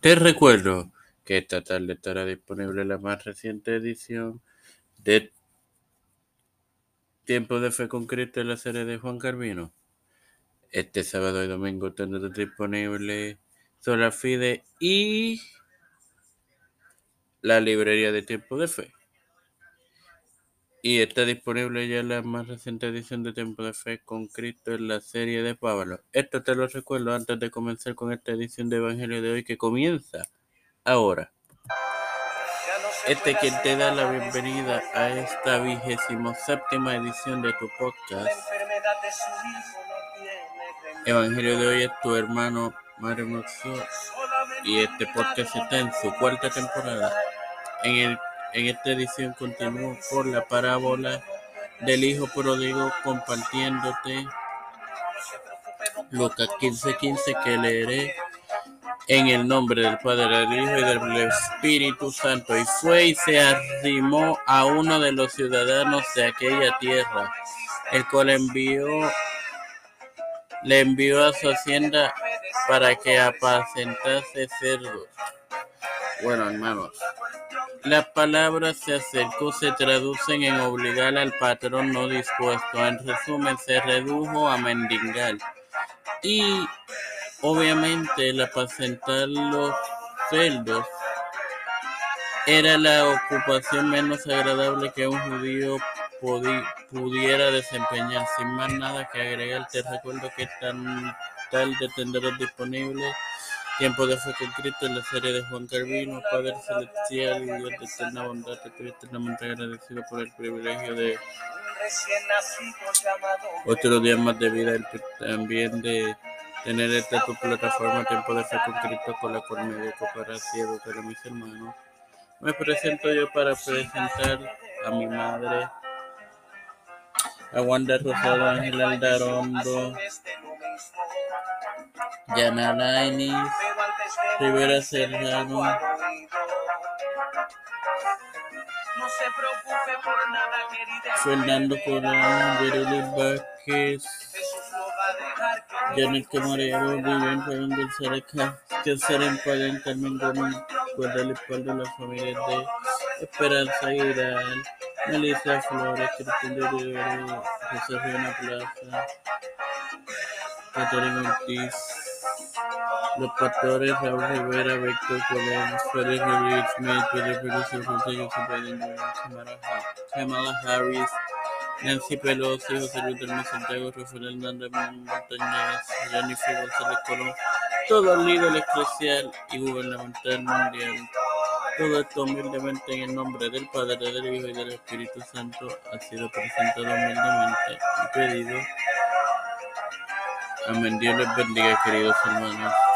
Te recuerdo que esta tarde estará disponible la más reciente edición de Tiempo de Fe con Cristo la serie de Juan Carvino. Este sábado y domingo tendrá disponible Sola Fide y la librería de Tiempo de Fe. Y está disponible ya la más reciente edición de Tiempo de Fe con Cristo en la serie de Pablo. Esto te lo recuerdo antes de comenzar con esta edición de Evangelio de hoy que comienza ahora. Este quien te da la bienvenida a esta vigésimo séptima edición de tu podcast. Evangelio de hoy es tu hermano Mario Moxo y este podcast está en su cuarta temporada. En, el, en esta edición continúo por la parábola del hijo pródigo compartiéndote Lucas 15:15 15, que leeré en el nombre del Padre, del Hijo y del Espíritu Santo. Y fue y se arrimó a uno de los ciudadanos de aquella tierra, el cual envió, le envió a su hacienda para que apacentase cerdos. Bueno, hermanos, las palabras se acercó se traducen en obligar al patrón no dispuesto. En resumen, se redujo a mendigar. Y Obviamente, el apacentar los cerdos era la ocupación menos agradable que un judío pudiera desempeñar. Sin más nada que agregar, te recuerdo que tan tarde tendrás disponible Tiempo de Fe con Cristo en la serie de Juan Carvino, Padre Celestial y Dios de eterna bondad, estoy eternamente agradecido por el privilegio de otro día más de vida, también de tener esta tu plataforma Tiempo de Fe con con la cual me dedico para así educar a mis hermanos. Me presento yo para presentar a mi madre, a Wanda Rosado Ángel Aldarondo, Yana Lainis, Rivera Serrano, Fernando Corán, Yereli Vázquez, Janet Camarero, Vivian Pagán González, Catherine Pagán, Carmen Gómez, guarda el espalda a las familias de Esperanza Aguilar, Melissa Flores, Cristina de Rivera, José Riona Plaza, Catherine Ortiz, los pastores Raúl Rivera, Víctor Colón, Félix Rodríguez Smith, Pedro Pérez Fonseca, José Biden Kamala Harris, Nancy Pelosi, José Luis del Santiago, Rafael Hernández Montañez, Jennifer González Colón, todo el líder eclesial y gubernamental mundial. Todo esto humildemente en el nombre del Padre, del Hijo y del Espíritu Santo ha sido presentado humildemente y pedido. Amén. Dios les bendiga, queridos hermanos.